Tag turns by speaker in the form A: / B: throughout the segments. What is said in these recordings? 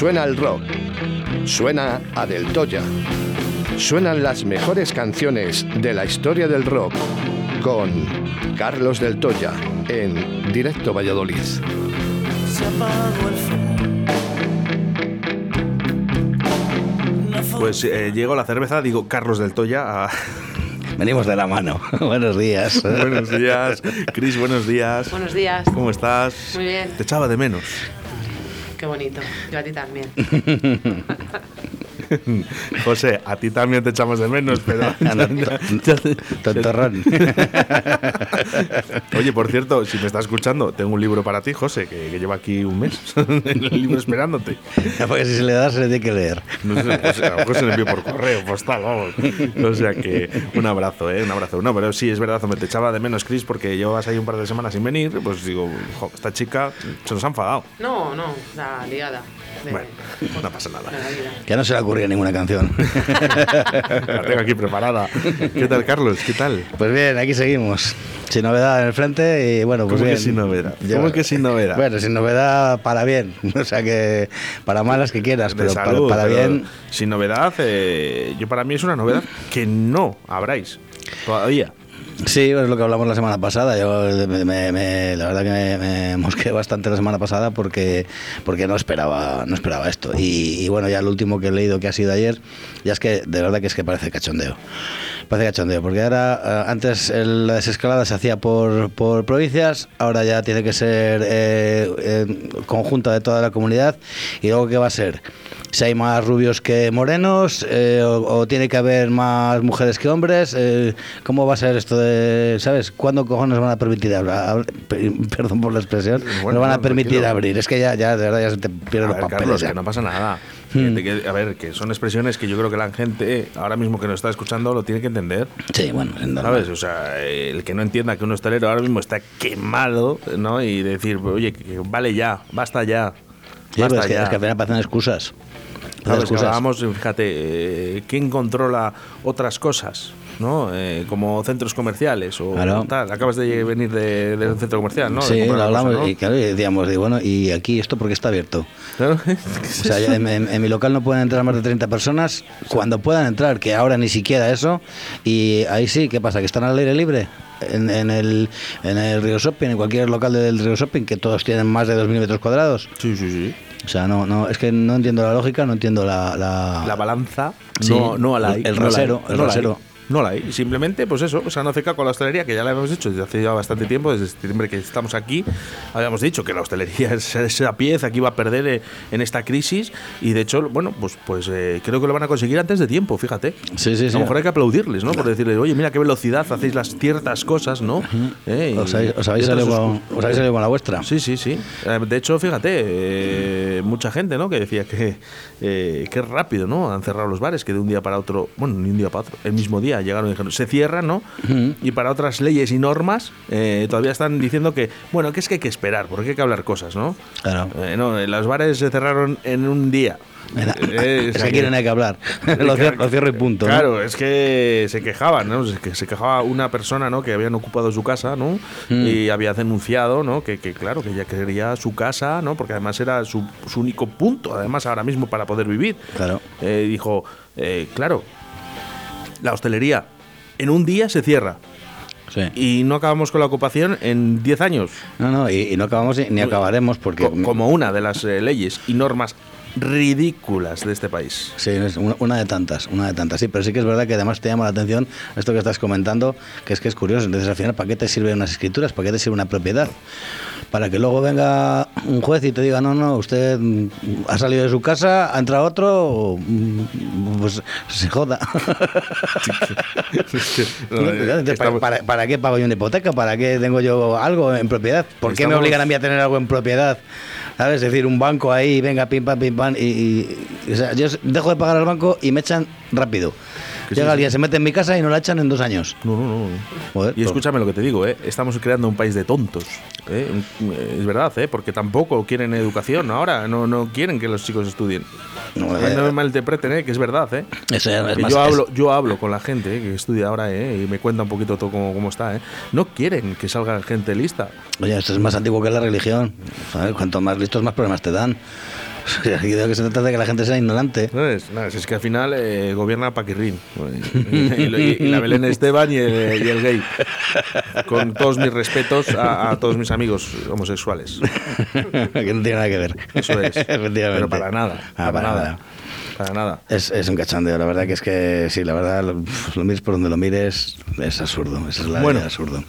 A: Suena el rock. Suena a Del Toya. Suenan las mejores canciones de la historia del rock con Carlos Del Toya en Directo Valladolid.
B: Pues eh, llegó la cerveza, digo Carlos del Toya. a-
C: Venimos de la mano. Buenos días.
B: buenos días. Cris, buenos días.
D: Buenos días.
B: ¿Cómo estás?
D: Muy bien.
B: Te echaba de menos.
D: Qué bonito. Yo a ti también.
B: José, a ti también te echamos de menos, pero.
C: Tontorrón.
B: Oye, por cierto, si me estás escuchando, tengo un libro para ti, José, que, que lleva aquí un mes. el libro esperándote.
C: Porque si se le da, se le tiene que leer.
B: No sé, pues, a lo mejor se lo envío por correo postal, vamos. O sea que un abrazo, ¿eh? Un abrazo. No, pero sí, es verdad, me te echaba de menos, Chris, porque llevas ahí un par de semanas sin venir. Pues digo, jo, esta chica se nos ha enfadado.
D: No, no, la liada.
B: Bueno, no pasa nada.
C: Ya no se le ocurría ninguna canción.
B: La tengo aquí preparada. ¿Qué tal, Carlos? ¿Qué tal?
C: Pues bien, aquí seguimos. Sin novedad en el frente y bueno, pues
B: ¿Cómo que sin novedad?
C: Yo-
B: ¿Cómo que sin novedad?
C: Bueno, sin novedad para bien. O sea que para malas que quieras, pero para-
B: salud,
C: para,
B: pero
C: bien.
B: Sin novedad, eh, yo para mí es una novedad que no habráis todavía.
C: Sí, es lo que hablamos la semana pasada. Yo me- me- me- la verdad que me, me mosqué bastante la semana pasada porque, porque no esperaba, no esperaba esto. Y, y bueno, ya lo último que he leído que ha sido ayer, ya es que de verdad que es que parece cachondeo. Parece cachondeo, porque ahora eh, antes el- la desescalada se hacía por, por provincias, ahora ya tiene que ser eh, eh, conjunta de toda la comunidad. Y luego, ¿qué va a ser? Si hay más rubios que morenos, eh, o, o tiene que haber más mujeres que hombres, eh, ¿cómo va a ser esto de, ¿sabes? ¿Cuándo cojones van a permitir hablar? Perdón por la expresión,
B: Bueno,
C: no van a permitir
B: tranquilo.
C: abrir. Es que ya, ya, de verdad, ya se te pierden
B: ver,
C: los papeles.
B: Carlos,
C: ya.
B: que no pasa nada.
C: Hmm.
B: Que- a ver, que son expresiones que yo creo que la gente ahora mismo que nos está escuchando lo tiene que entender.
C: Sí, bueno, es.
B: ¿Sabes? O sea, el que no entienda que un hostelero ahora mismo está quemado, ¿no? Y decir, oye, que- vale ya, basta ya.
C: Sí,
B: basta
C: es, que,
B: ya.
C: es que al final parecen excusas.
B: Que
C: excusas.
B: hablábamos, fíjate, eh, ¿quién controla otras cosas? ¿No? Eh, como centros comerciales o
C: Claro.
B: tal. Acabas de venir de, de un centro comercial, ¿no? De
C: Sí, lo hablamos
B: cosa, ¿no?
C: y, claro, y decíamos, y bueno, ¿y aquí esto porque está abierto?
B: Claro.
C: O sea, en, en- en mi local no pueden entrar más de 30 personas. Cuando puedan entrar, que ahora ni siquiera eso. Y ahí sí, ¿qué pasa? ¿Que están al aire libre? En, en el, en el Río Shopping, en cualquier local del Río Shopping, que todos tienen más de 2.000 metros cuadrados.
B: Sí, sí, sí.
C: O sea, no, no, es que no entiendo la lógica, no entiendo la... la-
B: La balanza
C: Sí,
B: no, no la
C: el
B: no la hay,
C: rasero, el
B: no la hay.
C: rasero.
B: No la hay. Simplemente, pues eso, o sea, no caso con la hostelería, que ya la hemos dicho desde hace ya bastante tiempo, desde septiembre que estamos aquí, habíamos dicho que la hostelería es esa pieza que iba a perder eh, en esta crisis y de hecho, bueno, pues, pues eh, creo que lo van a conseguir antes de tiempo, fíjate.
C: Sí, sí,
B: A
C: sí.
B: lo mejor hay que aplaudirles, ¿no? Por decirles, oye, mira qué velocidad hacéis las ciertas cosas, ¿no? Eh,
C: Os habéis, os habéis salido, con, os habéis salido con la vuestra.
B: Sí, sí, sí. De hecho, fíjate, eh, mucha gente, ¿no? Que decía que qué rápido, ¿no? Han cerrado los bares, que de un día para otro, bueno, ni un día para otro, el mismo día llegaron y dijeron, se cierran, ¿no? Y para otras leyes y normas eh, todavía están diciendo que, bueno, que es que hay que esperar, porque hay que hablar cosas, ¿no?
C: Claro.
B: Eh, no, eh, los bares se cerraron en un día. Eh, sea
C: que quieren hay que hablar. lo, cierro, lo cierro y punto. ¿no?
B: Claro, es que se quejaban, ¿no? Es que se quejaba una persona, ¿no? Que habían ocupado su casa, ¿no?
C: Mm.
B: Y había denunciado, ¿no? Que, que, claro, que ella quería su casa, ¿no? Porque además era su, su único punto, además ahora mismo para poder vivir.
C: Claro.
B: Eh, dijo, eh, claro, la hostelería en un día se cierra
C: Sí.
B: y no acabamos con la ocupación en 10 años.
C: No, no, y, y no acabamos ni, acabaremos porque...
B: Co- como una de las eh, leyes y normas ridículas de este país.
C: Sí, es una, de tantas, una de tantas. Sí, pero sí que es verdad que además te llama la atención esto que estás comentando, que es que es curioso. Entonces, al final, ¿para qué te sirven unas escrituras? ¿Para qué te sirve una propiedad? Para que luego venga un juez y te diga, no, no, usted mm, ha salido de su casa, ha entrado otro, mm, pues se joda. Entonces, ¿para, para, para qué pago yo una hipoteca? ¿Para qué tengo yo algo en propiedad? ¿Por qué me obligan a mí a tener algo en propiedad? ¿Sabes? Es decir, un banco ahí, venga, pim, pam, pim, pam, y, y- o sea, yo dejo de pagar al banco y me echan rápido.
B: Que
C: Llega
B: sí,
C: alguien, se mete en mi casa y no la echan en dos años.
B: No, no, no.
C: Joder,
B: Y escúchame lo que te digo, ¿eh? estamos creando un país de tontos. ¿eh? Un- Es verdad, ¿eh? porque tampoco quieren educación ahora, no, no quieren que los chicos estudien.
C: No,
B: No,
C: eh,
B: me malinterpreten, ¿eh? que es verdad. ¿eh?
C: Eso es más-
B: yo,
C: es-
B: hablo, yo hablo con la gente ¿eh? que estudia ahora ¿eh? y me cuenta un poquito todo cómo, cómo está. ¿eh? No quieren que salga gente lista.
C: Oye, esto es más antiguo que la religión. ¿sabes? Cuanto más listos, más problemas te dan. O sea, que se trata de que la gente sea ignorante.
B: No es, no, es, es que al final eh, gobierna Paquirrín. Y, y- y la Belén Esteban y el, y el gay. Con todos mis respetos a, a todos mis amigos homosexuales.
C: que no tiene nada que ver.
B: Eso es. Pero para nada.
C: Ah, para
B: nada.
C: nada.
B: Para nada.
C: Es, es un cachondeo, la verdad que es que sí, la verdad, lo, lo mires por donde lo mires, es absurdo, esa es la
B: Bueno.
C: absurdo.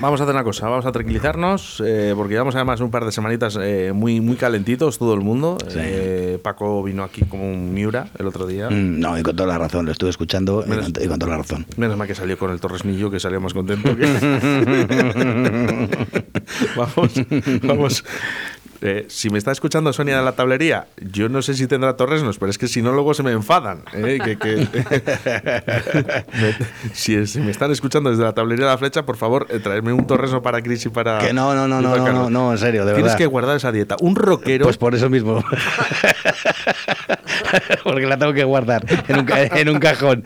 B: Vamos a hacer una cosa, vamos a tranquilizarnos, eh, porque llevamos además un par de semanitas eh, muy, muy calentitos todo el mundo.
C: Sí.
B: Eh, Paco vino aquí como un Miura el otro día.
C: Mm, No, y con toda la razón, lo estuve escuchando y con, y con toda la razón.
B: Menos mal que salió con el Torresmillo, que salió más contento. que- vamos, vamos. Eh, si me está escuchando Sonia de la tablería, yo no sé si tendrá torresnos, pero es que si no, luego se me enfadan. ¿eh? Que- que- Me- si, si me están escuchando desde la tablería de la flecha, por favor, eh, traedme un torresno para Cris y para.
C: Que no, no, no, no, no, no, no, en serio, de
B: Tienes
C: verdad.
B: que guardar esa dieta. Un rockero.
C: Pues por eso mismo. Porque la tengo que guardar en un, ca- en un cajón.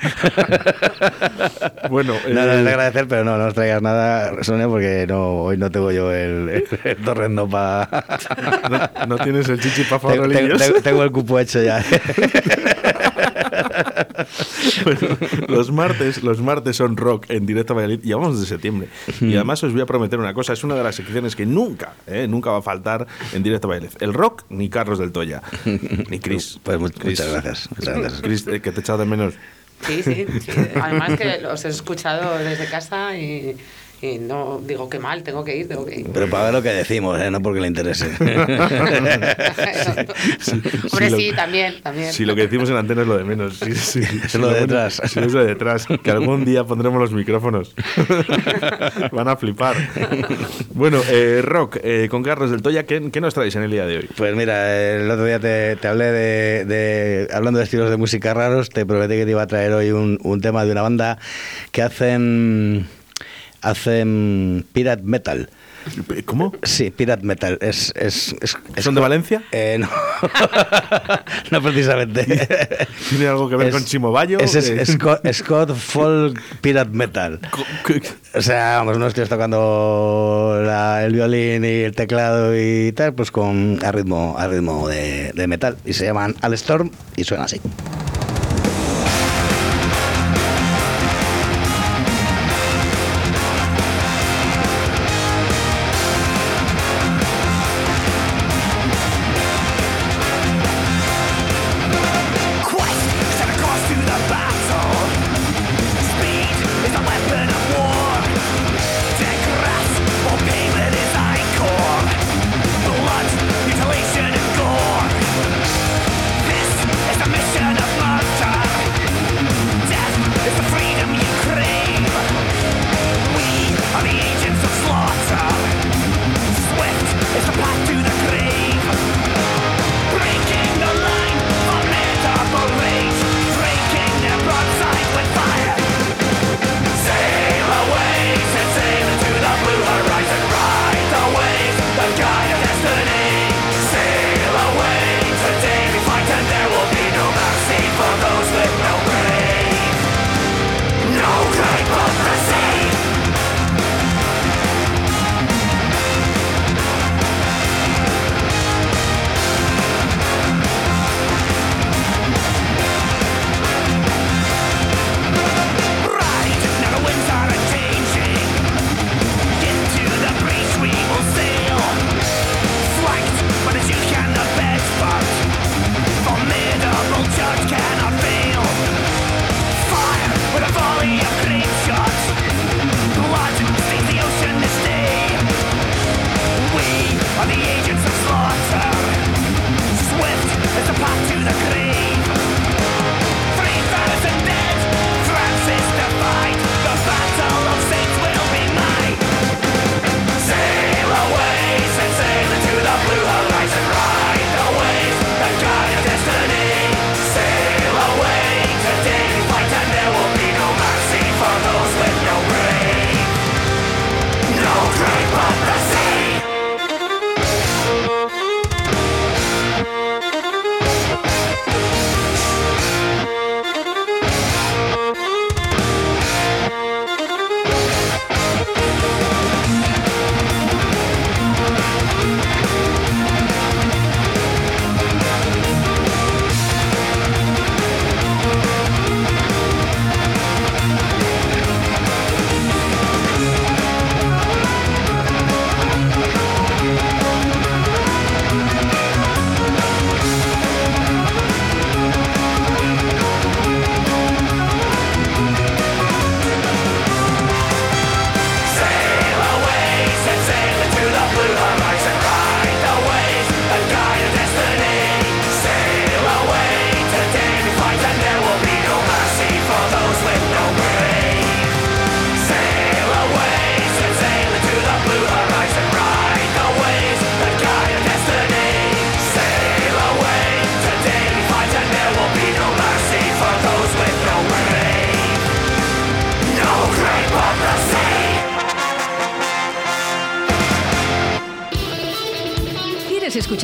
B: bueno,
C: No, no,
B: eh,
C: es de agradecer, pero no, no os traigas nada, Sonia, porque no, hoy no tengo yo el, el torrendo para...
B: no, no tienes el chichi para
C: tengo, tengo- tengo- tengo el cupo hecho ya.
B: Bueno, los martes, los martes son rock en directo a Valladolid. Llevamos desde septiembre. Y además os voy a prometer una cosa, es una de las secciones que nunca, eh, nunca va a faltar en directo a Valladolid. El rock, ni Carlos del Toya, ni Chris.
C: Pues
B: Chris.
C: muchas gracias. Muchas gracias.
B: Chris, eh, que te he echado de menos.
D: Sí, sí, sí. Además que los he escuchado desde casa y, y no digo que mal, tengo que ir, tengo que ir.
C: Pero para ver lo que decimos, ¿eh? no porque le interese.
D: Hombre,
B: lo-
D: sí, también, también.
B: Si lo que decimos en antena es lo de menos. Sí, sí.
C: Es lo de detrás.
B: Sí, es lo de detrás. Que algún día pondremos los micrófonos. Van a flipar. Bueno, eh, rock, eh, con Carlos del Toya, ¿qué, ¿qué nos traéis en el día de hoy?
C: Pues mira, el otro día te, te hablé de, de- Hablando de estilos de música raros, te prometí que te iba a traer hoy un, un tema de una banda que hacen. Hacen Pirate Metal.
B: ¿Cómo?
C: Sí, Pirate Metal. Es, es, es- es-
B: ¿Son de Valencia?
C: Eh, no. no precisamente.
B: ¿Tiene algo que ver con Chimo Bayo?
C: es Scott, Scott Folk Pirate Metal. O sea, vamos, unos tíos tocando la- el violín y el teclado y tal, pues con a ritmo, a ritmo de, de metal. Y se llaman Al Storm y suena así.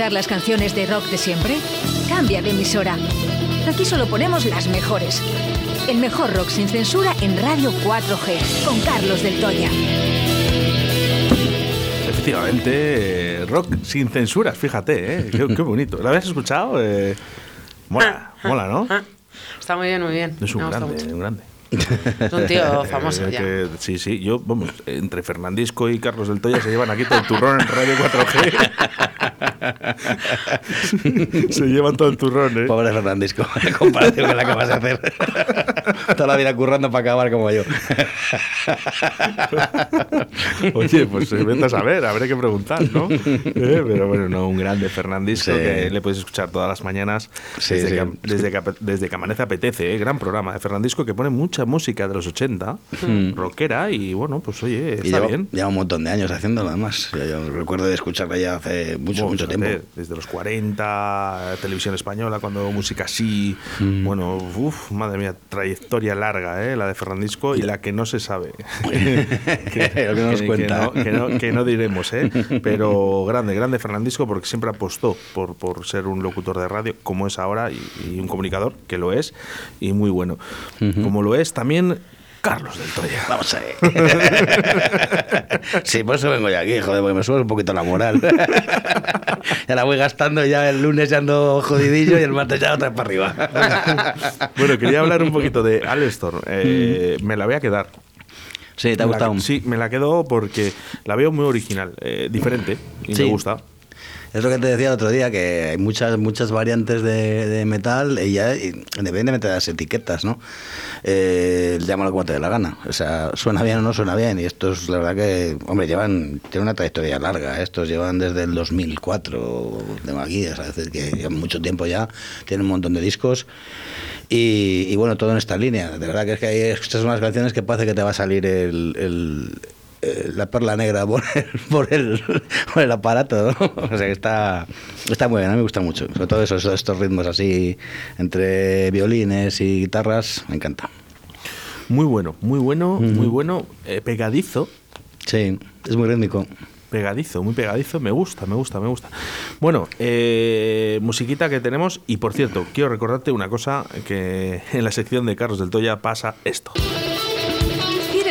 E: Escuchar las canciones de rock de siempre? Cambia de emisora. Aquí solo ponemos las mejores. El mejor rock sin censura en Radio 4G, con Carlos del Toya.
B: Efectivamente, eh, rock sin censuras, fíjate, ¿eh? qué, qué bonito. ¿Lo habías escuchado? Eh, mola, mola, ¿no?
D: Ah, Está muy bien, muy bien.
B: Es un grande, un grande.
D: Es un tío famoso
B: Eh,
D: ya.
B: que- sí, sí, yo, vamos, entre Fernandisco y Carlos del Toya se llevan aquí todo el turrón en Radio 4G. se llevan todo el turrón, ¿eh?
C: Pobre Fernandisco, en comparación con la que vas a hacer. Toda la vida currando para acabar como yo.
B: Oye, pues eh, vete a saber, habré que preguntar, ¿no? Eh, pero bueno, no, un grande Fernandisco
C: Sí.
B: que le puedes escuchar todas las mañanas
C: Sí,
B: desde,
C: sí.
B: Que, desde, que, desde que amanece apetece, ¿eh? gran programa de Fernandisco que pone mucha música de los 80, rockera y bueno, pues oye, está bien.
C: lleva un montón de años haciéndolo, además. Yo, yo recuerdo de escucharla ya hace mucho, mucho tiempo.
B: Desde los 40, televisión española, cuando música así.
C: Mm.
B: Bueno, uff, madre mía, trayectoria larga, ¿eh? la de Fernandisco y la que no se sabe.
C: Lo que no nos cuenta.
B: no, que no- que no diremos, ¿eh? Pero grande, grande Fernandisco porque siempre apostó por, por ser un locutor de radio, como es ahora, y, y un comunicador, que lo es, y muy bueno. Como lo es también Carlos del Toya.
C: Vamos a ver. sí, por eso vengo yo aquí, joder, porque me sube un poquito la moral. ya la voy gastando, ya el lunes ya ando jodidillo y el martes ya otra para arriba.
B: Bueno, quería hablar un poquito de Alestor. Eh, Me la voy a quedar.
C: sí, ¿te ha
B: la-
C: gustado?
B: sí, me la quedo porque la veo muy original, eh, diferente, y
C: Sí.
B: me gusta.
C: Es lo que te decía el otro día, que hay muchas muchas variantes de, metal y ya independientemente de las etiquetas, ¿no? Eh, llámalo como te dé la gana. O sea, suena bien o no suena bien. Y estos, la verdad que, hombre, llevan, tienen una trayectoria larga. Estos llevan desde el 2004 de aquí, es decir, que llevan mucho tiempo ya, tienen un montón de discos. Y, bueno, todo en esta línea. De verdad que es que hay escuchas unas canciones que parece que te va a salir el, eh, la perla negra por el, por el, por el aparato, ¿no? O sea que está, está muy bien, a mí me gusta mucho. Sobre todo esos, estos ritmos así entre violines y guitarras, me encanta.
B: Muy bueno, muy bueno, muy bueno, eh, pegadizo,
C: Sí, es muy rítmico.
B: pegadizo, muy pegadizo, me gusta, me gusta, me gusta. Bueno, eh, musiquita que tenemos, y por cierto, quiero recordarte una cosa, que en la sección de Carlos del Toya pasa esto.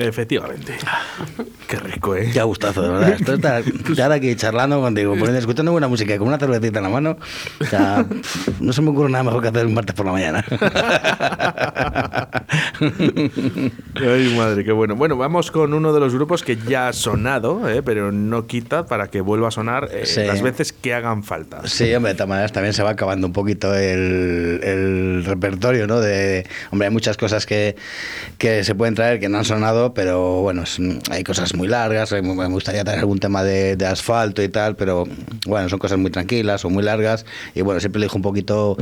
B: Efectivamente. Qué rico, ¿eh?
C: Qué gustazo, de verdad. Esto está, estar aquí charlando contigo, poniendo, escuchando buena música con una cervecita en la mano. O sea, no se me ocurre nada mejor que hacer un martes por la mañana.
B: Ay, madre, qué bueno. Bueno, vamos con uno de los grupos que ya ha sonado, ¿eh? pero no quita para que vuelva a sonar eh,
C: Sí.
B: las veces que hagan falta.
C: Sí, hombre, de todas maneras también se va acabando un poquito el, el repertorio, ¿no? De, hombre, hay muchas cosas que, que se pueden traer que no han sonado, pero bueno, hay cosas muy largas, me gustaría tener algún tema de, asfalto y tal, pero bueno, son cosas muy tranquilas o muy largas y bueno, siempre le dijo un poquito,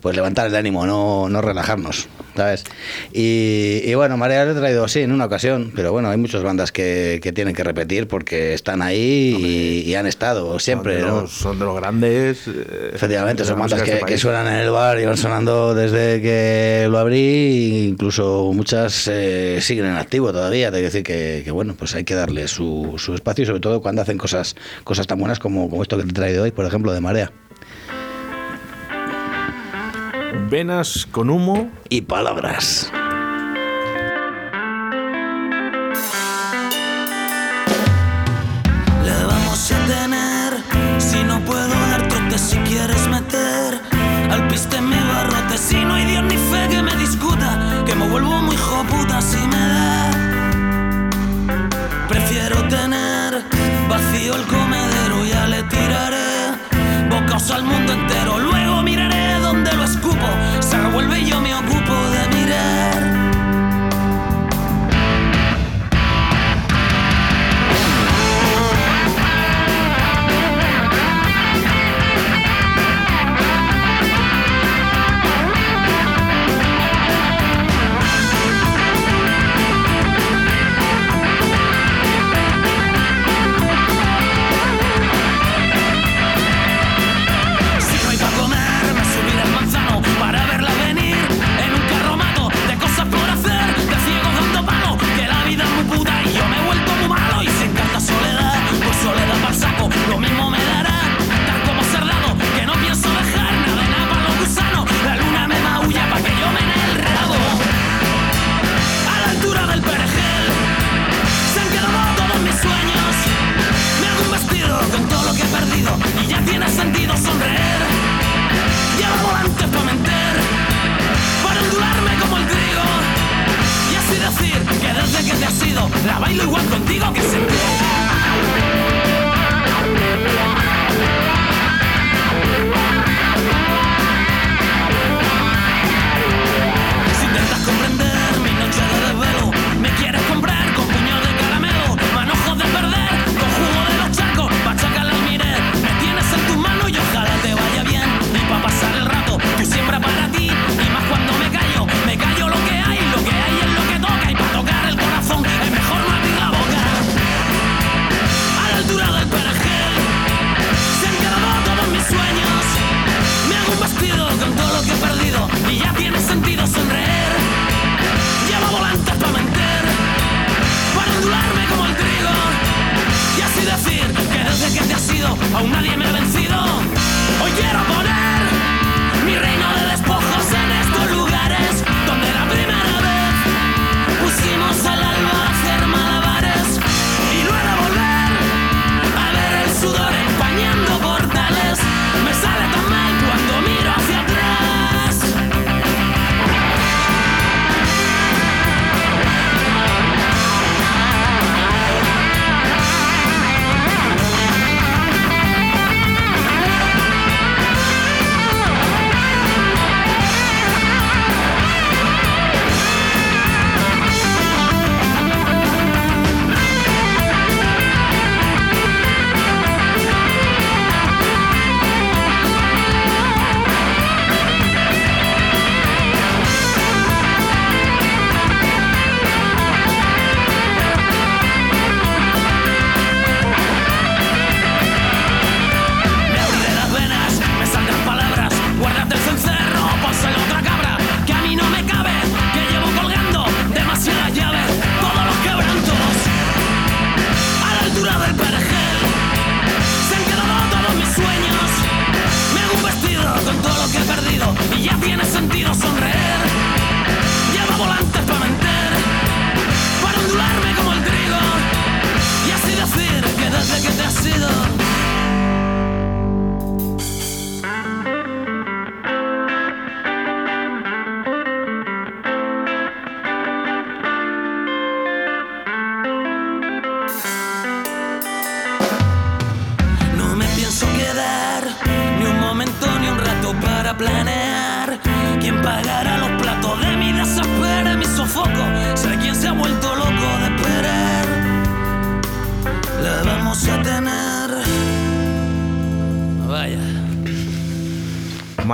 C: pues levantar el ánimo, no, no relajarnos, ¿sabes? Y, bueno, Marea le he traído así en una ocasión, pero bueno, hay muchas bandas que, que tienen que repetir porque están ahí y, han estado siempre.
B: Son de, los, ¿no? son de los grandes. Eh,
C: Efectivamente, son bandas
B: este
C: que, suenan en el bar y van sonando desde que lo abrí, e incluso muchas eh, siguen en activo todavía todavía, de decir que, bueno, pues hay que darle su, espacio y sobre todo cuando hacen cosas, cosas tan buenas como, esto que te trae de hoy, por ejemplo, de Marea.
B: Venas con humo.
C: Y palabras.
F: Le vamos a tener. Si no puedo dar si quieres meter. Al piste mi barrote si no hay Dios ni fe que me discuta. Que me vuelvo muy joputa si me da. el comedero, ya le tiraré bocas al mundo entero. La bailo igual contigo que se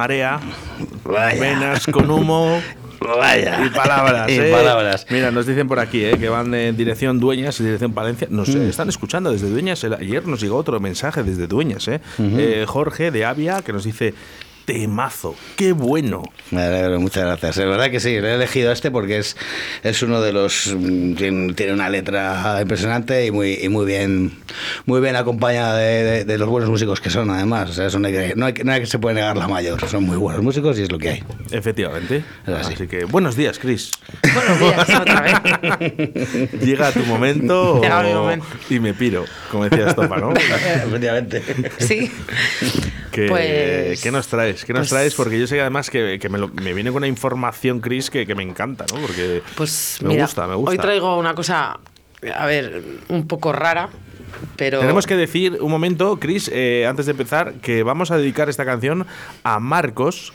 B: marea,
C: Vaya.
B: venas con humo.
C: Vaya.
B: Y palabras,
C: Y
B: ¿eh?
C: palabras.
B: Mira, nos dicen por aquí, ¿eh? que van en dirección Dueñas y dirección Palencia. Nos
C: Mm.
B: están escuchando desde Dueñas. Ayer nos llegó otro mensaje desde Dueñas, ¿eh? Eh, Jorge de Avia, que nos dice: Temazo, qué bueno.
C: Me alegro, muchas gracias. Es verdad que sí, le he elegido este porque es, es uno de los. mm, Tiene, una letra impresionante y muy, y muy bien muy bien acompañada de, de- de los buenos músicos que son, además. O sea, eso no, hay que, no, hay que, no hay que se puede negar la mayor. Son muy buenos músicos y es lo que hay.
B: Efectivamente.
C: Es así.
B: Así que buenos días, Chris.
D: Buenos días, otra vez.
B: Llega tu momento,
D: Llega mi momento.
B: y me piro, como decía Estopa, ¿no?
C: Efectivamente.
D: Sí.
B: Que,
D: Pues-
B: ¿Qué nos traes? ¿Qué nos
D: pues-
B: traes? Porque yo sé que además que, que me, lo- me viene con una información, Chris, que, que me encanta, ¿no? Porque
D: Pues
B: me
D: mira,
B: gusta, me gusta.
D: hoy traigo una cosa, a ver, un poco rara, pero...
B: Tenemos que decir un momento, Chris, eh, antes de empezar, que vamos a dedicar esta canción a Marcos,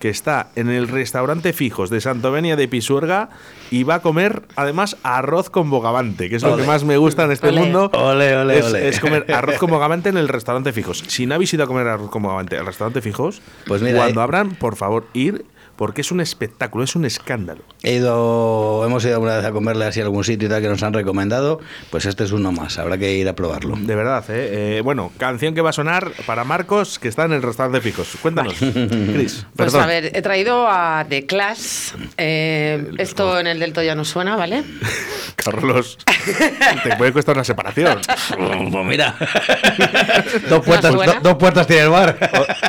B: que está en el restaurante Fijos de Santovenia de Pisuerga y va a comer además arroz con bogavante, que es lo que más me gusta en este
D: Ole.
B: mundo.
C: Ole, ole,
B: es,
C: ole.
B: es comer arroz con bogavante en el restaurante Fijos. Si no habéis ido a comer arroz con bogavante al restaurante Fijos,
C: Pues mira,
B: cuando
C: eh,
B: abran, por favor, ir, porque es un espectáculo, es un escándalo.
C: He ido, hemos ido alguna vez a comerle así a algún sitio y tal que nos han recomendado. Pues este es uno más, habrá que ir a probarlo.
B: De verdad, ¿eh? Eh, Bueno, canción que va a sonar para Marcos, que está en el restaurante Fijos. Cuéntanos, Chris.
D: Pues a ver, he traído a The Clash. Eh, esto en el Delto ya no suena, ¿vale?
B: Carlos, te puede costar una separación.
C: Pues mira, dos, puertas, do- dos puertas tiene el bar.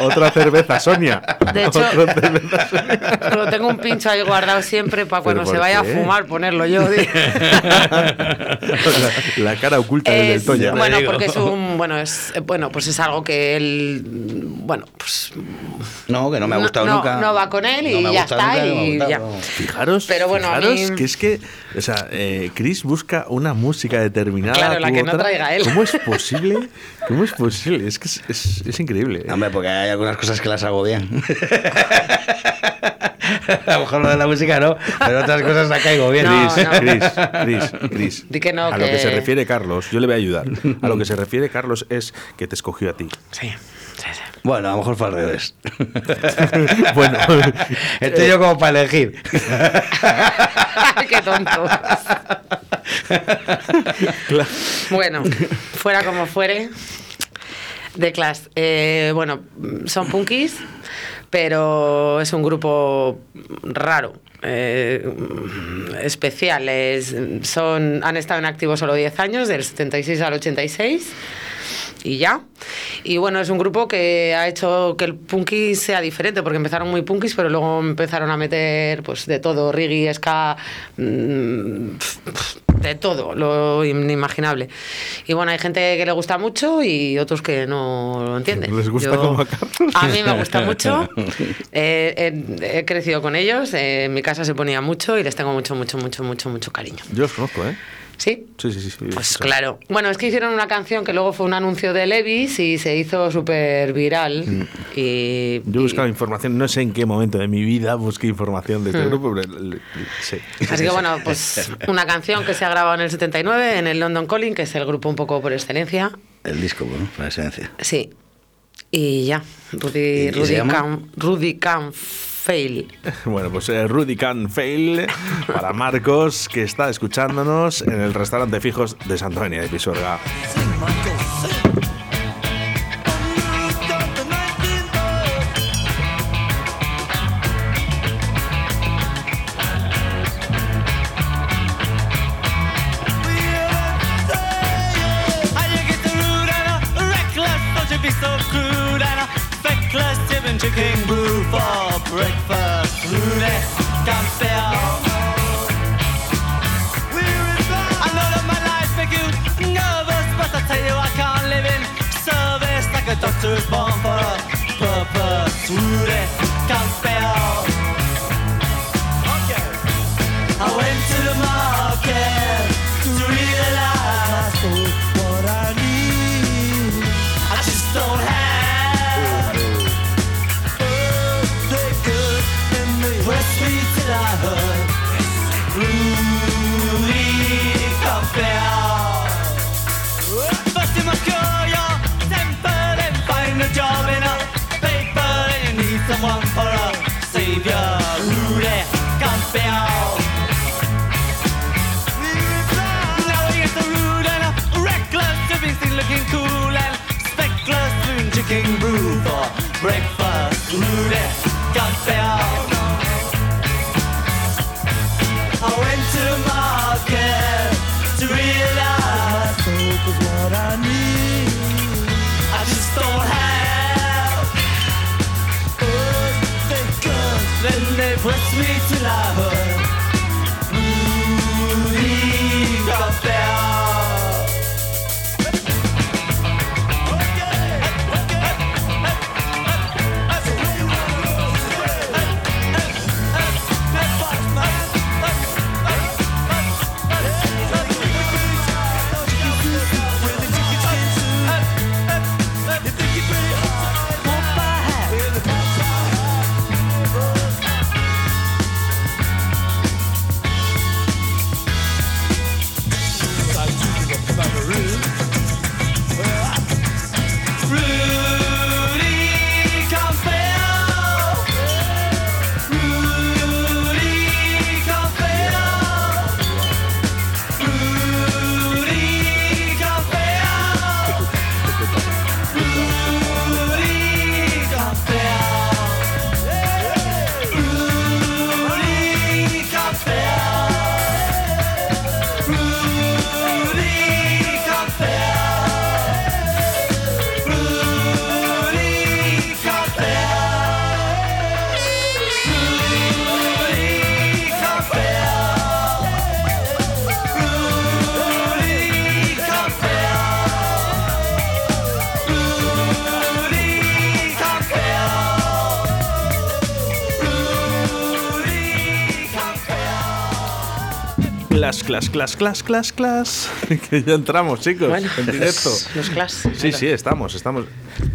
B: O- otra cerveza, Sonia.
D: De hecho,
B: Otra cerveza, Sonia.
D: Lo tengo un pincho ahí guardado siempre para cuando
B: ¿Pero
D: se vaya
B: qué?
D: a fumar ponerlo yo.
B: la, la cara oculta del Toya.
D: bueno, porque es un bueno, es bueno, pues es algo que él bueno, pues
C: No, que no me ha
D: No-
C: gustado
D: no-
C: nunca.
D: no va con él y
C: ha
D: ya está,
C: nunca, no
D: y
C: gustado,
D: ya.
C: no.
B: Fijaros,
D: Pero bueno, a
B: fijaros
D: mí-
B: que es que, o sea, eh, Chris busca una música determinada.
D: Claro, la que no
B: otra.
D: traiga él.
B: ¿Cómo es posible? ¿Cómo es posible? Es que es, es- es increíble. ¿eh?
C: Hombre, porque hay algunas cosas que las hago bien. a lo mejor lo de la música no, pero otras cosas la caigo bien.
D: No,
B: Chris,
D: no. Di que no,
B: a lo que
D: que-
B: se refiere Carlos, yo le voy a ayudar. A lo que se refiere Carlos es que te escogió a ti.
D: sí, sí, sí.
C: Bueno, a lo mejor fue al revés.
B: bueno,
C: Estoy yo como para elegir.
D: Qué tonto.
B: claro.
D: Bueno, fuera como fuere. The Clash. Eh, bueno, son punkis, pero es un grupo raro. eh, especiales. Son, han estado en activo solo 10 años, del 76 al 86 y ya. Y bueno, es un grupo que ha hecho que el punky sea diferente, porque empezaron muy punkis, pero luego empezaron a meter pues de todo, reggae, ska, mm, de todo, lo inimaginable. Y bueno, hay gente que le gusta mucho y otros que no lo entienden.
B: ¿Les gusta como a Carlos?
D: A mí me gusta mucho. Eh, he, he crecido con ellos, eh, en mi casa se ponía mucho y les tengo mucho, mucho, mucho, mucho, mucho cariño.
B: Yo los conozco, ¿eh?
D: ¿Sí?
B: Sí, sí, sí. sí.
D: Pues claro. Bueno, es que hicieron una canción que luego fue un anuncio de Levis y se hizo súper viral. Y,
B: Mm. Yo
D: y-
B: buscaba información, no sé en qué momento de mi vida busqué información de este grupo, pero le- le- sí.
D: Así que bueno, pues una canción que se ha grabado en el 79 en el London Calling, que es el grupo un poco por excelencia.
C: El disco, bueno, por esencia.
D: Sí. Y ya. Rudy,
C: ¿Y- y
D: Rudy? Can, Rudy Can Fail.
B: Bueno, pues eh, Rudy Can Fail para Marcos, que está escuchándonos en el restaurante Fijos de Santonia de Pisuerga.
F: Monster Bomber, Purpose,
G: Rure, Kampfer. Me
B: Clas, clas, clas, clas, clas, clas. que ya entramos, chicos,
D: Bueno,
B: en directo.
D: Los.
B: Sí, sí, estamos, estamos,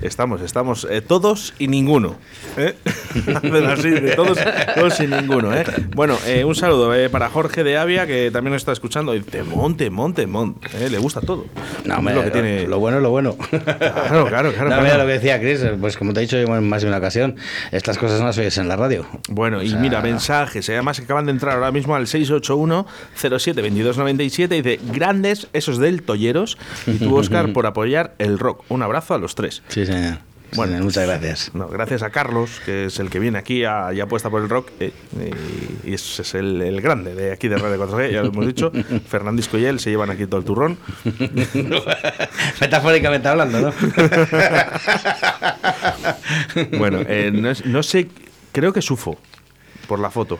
B: estamos, estamos, eh, todos y ninguno. ¿eh? Así, de todos, todos y ninguno. ¿eh? Bueno, eh, un saludo eh, para Jorge de Avia, que también nos está escuchando. Y Temón, Temón, Temón. ¿eh? Le gusta todo.
C: No,
B: lo que tiene.
C: lo bueno es lo bueno.
B: Claro, claro, claro.
C: No,
B: claro.
C: mira lo que decía Chris, pues como te he dicho yo en más de una ocasión, estas cosas no las oyes en la radio.
B: Bueno, y mira, mensajes. Además, acaban de entrar ahora mismo al 681-07-2297. Dice: Grandes esos del Tolleros. Y tú, Oscar, por apoyar el rock. Un abrazo a los tres.
C: Sí, señor.
B: Bueno.
C: Muchas gracias.
B: No, gracias a Carlos, que es el que viene aquí a, y apuesta por el rock, eh, y, y es el, el grande de aquí de Radio 4G, ya lo hemos dicho. Fernandisco y él se llevan aquí todo el turrón.
C: Metafóricamente hablando, ¿no?
B: Bueno, eh, no, no sé, creo que es UFO, por la foto.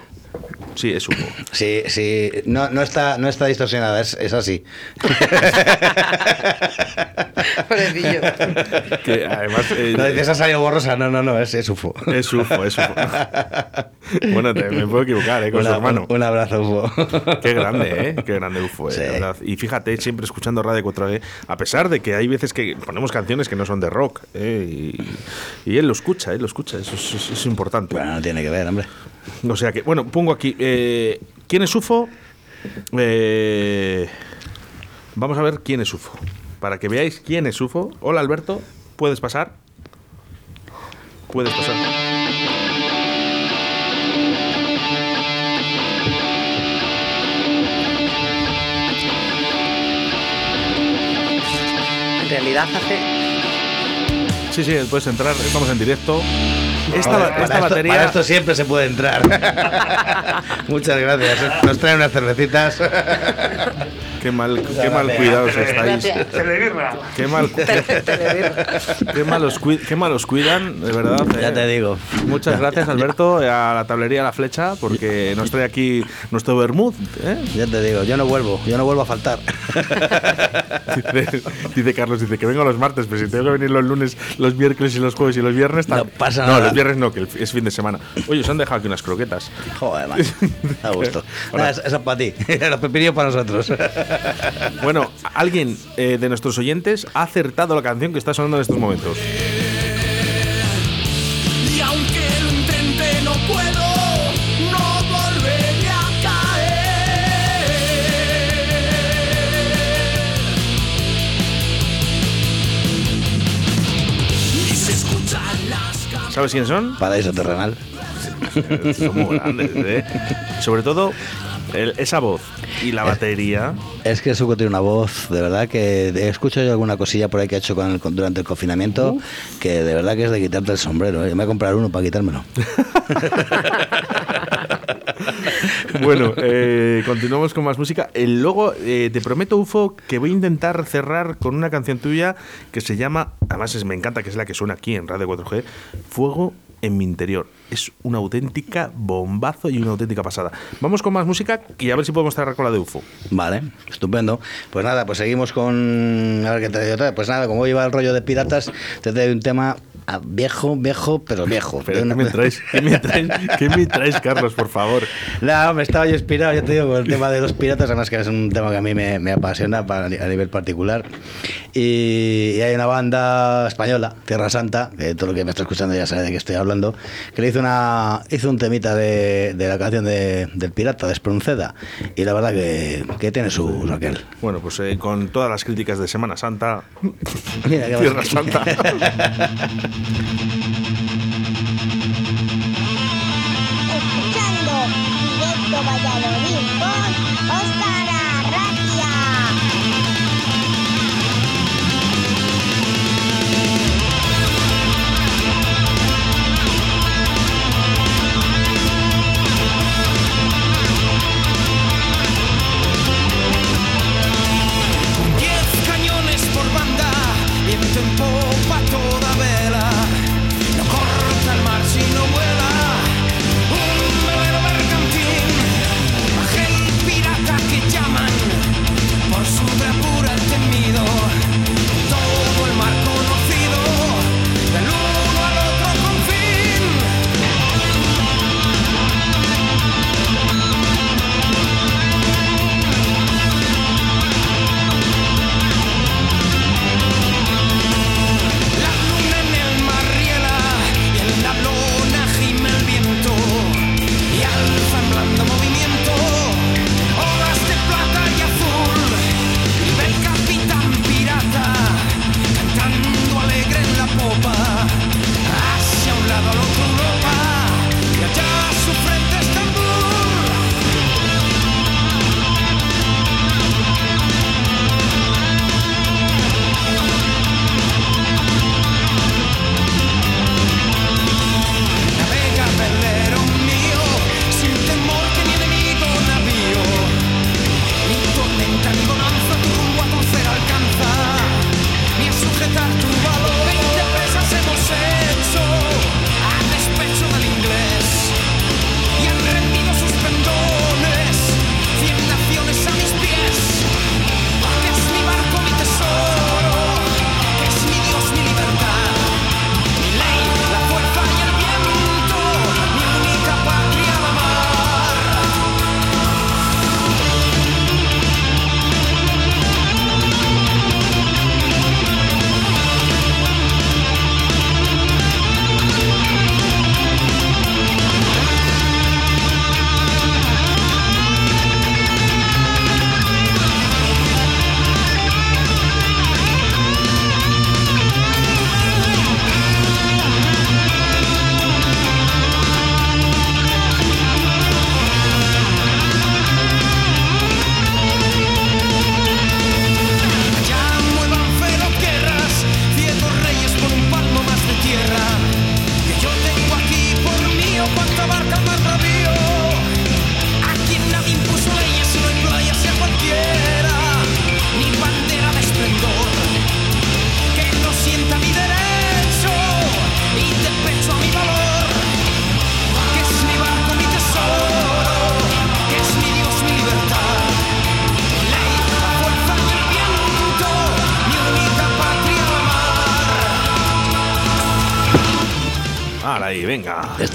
B: Sí, es UFO.
C: Sí, sí, no, no, está, no está distorsionada, es, es así.
D: Pobrecillo.
B: Que además. eh,
C: No dices, ha salido borrosa, no, no, no, es, es UFO.
B: es UFO, es UFO. Bueno, te- me puedo equivocar, ¿eh? Con su hermano.
C: Un abrazo, UFO.
B: Qué grande, ¿eh? Qué grande UFO, eh,
C: Sí.
B: la verdad. Y fíjate, siempre escuchando Radio 4G, a pesar de que hay veces que ponemos canciones que no son de rock, ¿eh? y, y él lo escucha, él lo escucha, eso es, es- es importante.
C: Bueno, no tiene que ver, hombre.
B: O sea que, bueno, pongo aquí, eh, ¿quién es UFO? Eh, vamos a ver quién es UFO. Para que veáis quién es UFO. Hola Alberto, ¿puedes pasar? Puedes pasar.
D: En realidad hace.
B: Sí, sí, puedes entrar, estamos en directo. Esta,
C: Para-
B: esta
C: para esto-
B: batería...
C: para esto siempre se puede entrar. Muchas gracias. Nos traen unas cervecitas.
B: Qué mal, qué mal cuidados estáis. Qué mal, qué malos, qué malos cuidan, de verdad.
C: Ya
B: eh.
C: te digo.
B: Muchas gracias, Alberto, a la tablería La Flecha, porque nos trae aquí nuestro vermouth. ¿eh?
C: Ya te digo, yo no vuelvo, yo no vuelvo a faltar.
B: Dice, dice Carlos, dice que vengo los martes, pero si tengo que venir los lunes, los miércoles y los jueves y los viernes...
C: No pasa
B: No,
C: nada.
B: los viernes no, que es fin de semana. Oye, os han dejado aquí unas croquetas.
C: Joder, man. A gusto. Nada, eso es para ti. Los pepinillos para nosotros.
B: Bueno, alguien eh, de nuestros oyentes ha acertado la canción que está sonando en estos momentos. ¿Sabes quiénes son?
C: Paraíso terrenal.
B: Son muy grandes, ¿eh? Sobre todo, El- esa voz y la batería.
C: Es que Suco tiene una voz, de verdad que he escuchado yo alguna cosilla por ahí que ha hecho con el- con- durante el confinamiento, que de verdad que es de quitarte el sombrero. ¿eh? Yo me voy a comprar uno para quitármelo.
B: Bueno, eh, continuamos con más música. El logo, eh, te prometo, UFO, que voy a intentar cerrar con una canción tuya que se llama, además me encanta que es la que suena aquí en Radio 4G, Fuego en mi interior. Es una auténtica bombazo y una auténtica pasada. Vamos con más música y a ver si podemos cerrar con la de UFO.
C: Vale, estupendo. Pues nada, pues seguimos con. A ver qué te digo otra. Pues nada, como iba el rollo de piratas, te doy un tema ah, viejo, viejo, pero viejo.
B: Pero ¿qué me traes? ¿Qué me traes, ¿Qué me traes, Carlos, por favor?
C: No, me estaba yo inspirado, ya te digo, con el tema de los piratas, además que es un tema que a mí me, me apasiona para- a nivel particular. Y, y hay una banda española, Tierra Santa, que todo lo que me está escuchando ya sabe de qué estoy hablando, que le hizo, una, hizo un temita de, de la canción de- del pirata, de Espronceda, y la verdad que, que tiene su Raquel.
B: Bueno, pues eh, con todas las críticas de Semana Santa,
C: Mira,
B: Tierra
C: bonito.
B: Santa.
H: escuchando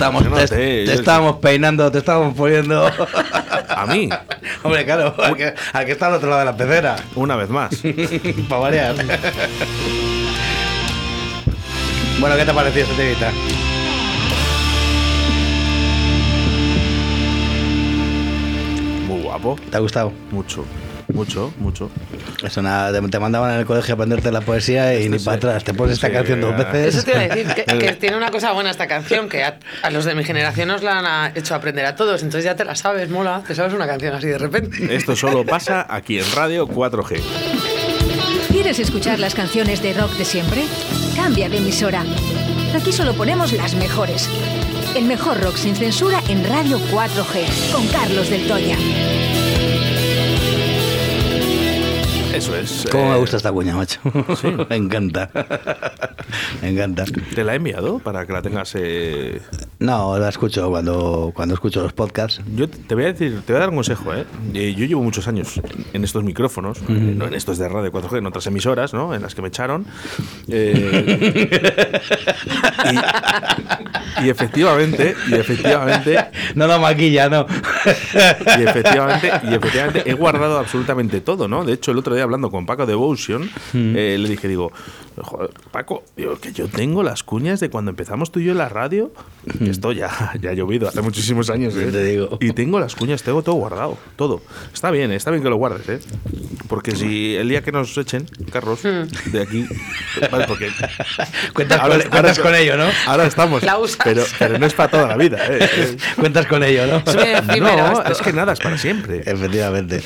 C: estamos,
B: no
C: te,
B: te-
C: te
B: yo-
C: estábamos peinando, te estábamos poniendo.
B: A mí,
C: Hombre, claro, al que, al que está al otro lado de la pecera.
B: una vez más.
C: Para variar. bueno, ¿qué te ha parecido este temita?
B: Muy guapo,
C: ¿Te ha gustado?
B: mucho. Mucho, mucho.
C: Eso nada, te, te mandaban en el colegio a aprenderte la poesía y ni
B: sí.
C: para atrás. Te pones esta
B: Sí,
C: canción dos veces.
D: Eso te iba a decir, que, que tiene una cosa buena esta canción, que a, a los de mi generación nos la han hecho aprender a todos, entonces ya te la sabes, mola, te sabes una canción así de repente.
B: Esto solo pasa aquí en Radio 4G.
E: ¿Quieres escuchar las canciones de rock de siempre? Cambia de emisora. Aquí solo ponemos las mejores. El mejor rock sin censura en Radio 4G, con Carlos del Toya.
B: Eso es.
C: ¿Cómo me
B: eh,
C: gusta esta cuña, macho? me encanta. me encanta.
B: ¿Te la he enviado para que la tengas? eh,
C: No, la escucho cuando, cuando escucho los podcasts.
B: Yo te voy a decir, te voy a dar un consejo, ¿eh? Eh, Yo llevo muchos años en estos micrófonos, no en estos de Radio 4G, en otras emisoras, ¿no? En las que me echaron. Eh, y, y efectivamente, y efectivamente,
C: No lo maquilla, no.
B: y efectivamente, y efectivamente he guardado absolutamente todo, ¿no? De hecho, el otro día hablando con Paco Devotion, eh, le dije, digo, "Joder, Paco, digo, que yo tengo las cuñas de cuando empezamos tú y yo en la radio, que esto ya, ya ha llovido hace muchísimos años, ¿eh?
C: te digo.
B: Y tengo las cuñas, tengo todo guardado, todo. Está bien, está bien que lo guardes, ¿eh? Porque si el día que nos echen, Carlos, de aquí, vale, porque
C: Cuentas,
B: Ahora-
C: con, cuentas
B: ahora-
C: con ello, ¿no?
B: ahora estamos,
D: La usas.
B: pero, pero no es para toda la vida, ¿eh?
C: Cuentas con ello, ¿no?
D: Es
B: No, es que nada es para siempre.
C: Efectivamente.